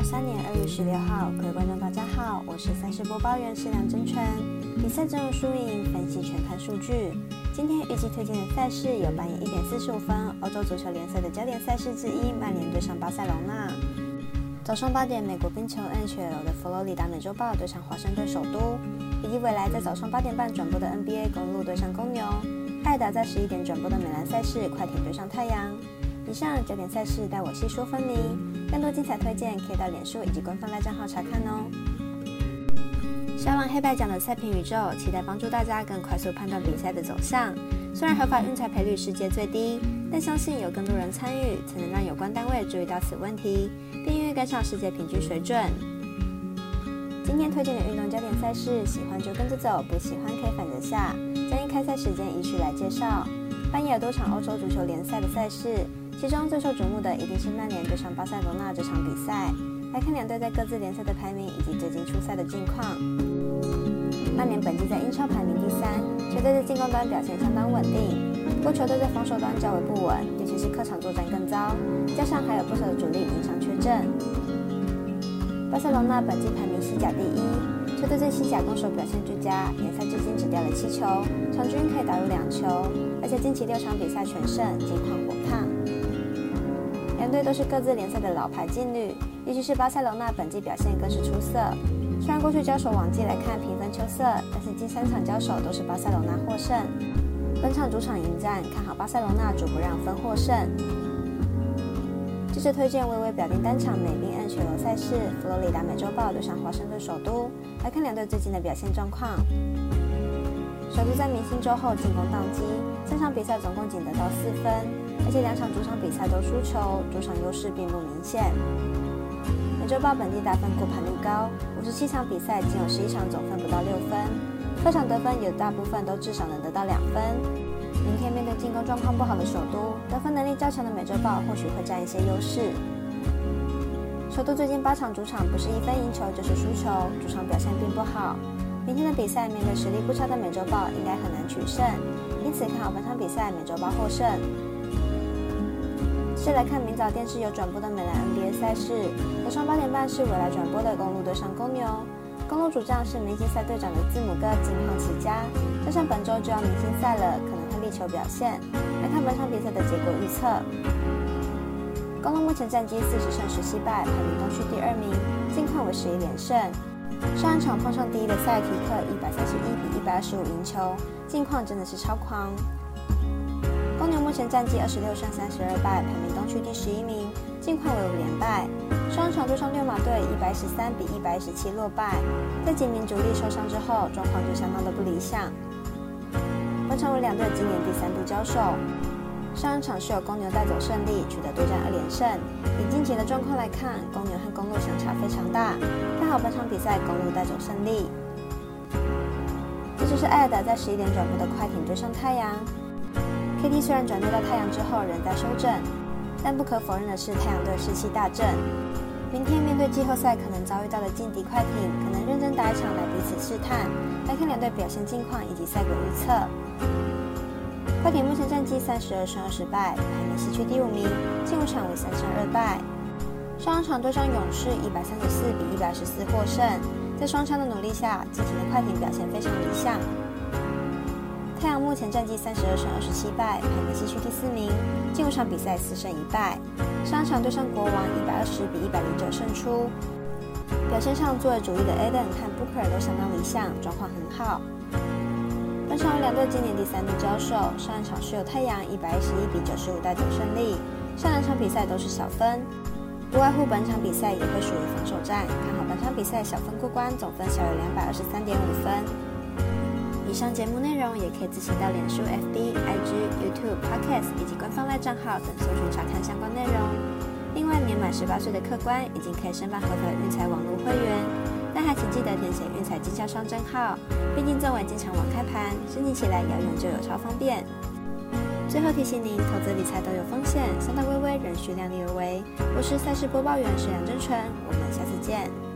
二三年二月十六号，各位观众大家好，我是赛事播报员施良真纯。比赛阵容输赢分析全看数据。今天预计推荐的赛事有半夜一点四十五分欧洲足球联赛的焦点赛事之一，曼联对上巴塞罗那。早上八点，美国冰球 NHL 的佛罗里达美洲豹对上华盛顿首都，以及未来在早上八点半转播的 NBA 公路对上公牛，艾达在十一点转播的美篮赛事快艇对上太阳。以上焦点赛事带我细说分明，更多精彩推荐可以到脸书以及官方赖账号查看哦。小朗黑白奖的赛评宇宙，期待帮助大家更快速判断比赛的走向。虽然合法运彩赔率世界最低，但相信有更多人参与，才能让有关单位注意到此问题，并愿意跟上世界平均水准。今天推荐的运动焦点赛事，喜欢就跟着走，不喜欢可以反着下。将以开赛时间依序来介绍。半夜有多场欧洲足球联赛的赛事。其中最受瞩目的一定是曼联对上巴塞罗那这场比赛。来看两队在各自联赛的排名以及最近出赛的近况。曼联本季在英超排名第三，球队在进攻端表现相当稳定，不过球队在防守端较为不稳，尤其是客场作战更糟，加上还有不少的主力因伤缺阵。巴塞罗那本季排名西甲第一，球队在西甲攻守表现俱佳，联赛至今只掉了七球，场均可以打入两球，而且近期六场比赛全胜，近况火烫。两队都是各自联赛的老牌劲旅，尤其是巴塞罗那本季表现更是出色。虽然过去交手往绩来看平分秋色，但是近三场交手都是巴塞罗那获胜。本场主场迎战，看好巴塞罗那主不让分获胜。接着推荐微微表定单场美冰 N 雪罗赛事，佛罗里达美洲豹对上华盛顿首都，来看两队最近的表现状况。首都在明星周后进攻宕机，三场比赛总共仅得到四分。而且两场主场比赛都输球，主场优势并不明显。美洲豹本地打分过盘率高，五十七场比赛仅有十一场总分不到六分，客场得分有大部分都至少能得到两分。明天面对进攻状况不好的首都，得分能力较强的美洲豹或许会占一些优势。首都最近八场主场不是一分赢球就是输球，主场表现并不好。明天的比赛面对实力不差的美洲豹，应该很难取胜，因此看好本场比赛美洲豹获胜。接来看明早电视有转播的美篮 NBA 赛事，早上八点半是未来转播的公路对上公牛。公路主将是明星赛队长的字母哥，近况奇佳，加上本周就要明星赛了，可能会力求表现。来看本场比赛的结果预测：公路目前战绩四十胜十七败，排名东区第二名，近况为十一连胜。上一场碰上第一的赛提克，一百三十一比一百二十五赢球，近况真的是超狂。公牛目前战绩二十六胜三十二败，排名东区第十一名，近况为五连败。上场对上六马队一百十三比一百一十七落败，在几名主力受伤之后，状况就相当的不理想。本场为两队今年第三度交手，上一场是由公牛带走胜利，取得对战二连胜。以近期的状况来看，公牛和公路相差非常大，看好本场比赛公路带走胜利。这就是艾尔达在十一点转播的快艇对上太阳。KT 虽然转队到太阳之后仍在修正，但不可否认的是太阳队士气大振。明天面对季后赛可能遭遇到的劲敌快艇，可能认真打一场来彼此试探。来看两队表现近况以及赛果预测。快艇目前战绩三十二胜二十败，排名西区第五名，近五场为三胜二败。上场对上勇士一百三十四比一百十四获胜，在双枪的努力下，近期的快艇表现非常理想。太阳目前战绩三十二胜二十七败，排名西区第四名，近五场比赛四胜一败。上一场对上国王一百二十比一百零九胜出，表现上作为主力的 Eden 和 Booker 都相当理想，状况很好。本场两队今年第三度交手，上一场是由太阳一百一十一比九十五带走胜利，上两场比赛都是小分，不外乎本场比赛也会属于防守战，看好本场比赛小分过关，总分小于两百二十三点五分。以上节目内容也可以自行到脸书、FB、IG、YouTube、Podcast 以及官方赖账号等搜寻查看相关内容。另外，年满十八岁的客官已经可以申办合格运彩网络会员，但还请记得填写运彩经销商证号。毕竟作为经常网开盘，申请起来要用就有超方便。最后提醒您，投资理财都有风险，三大微微仍需量力而为。我是赛事播报员沈阳真纯，我们下次见。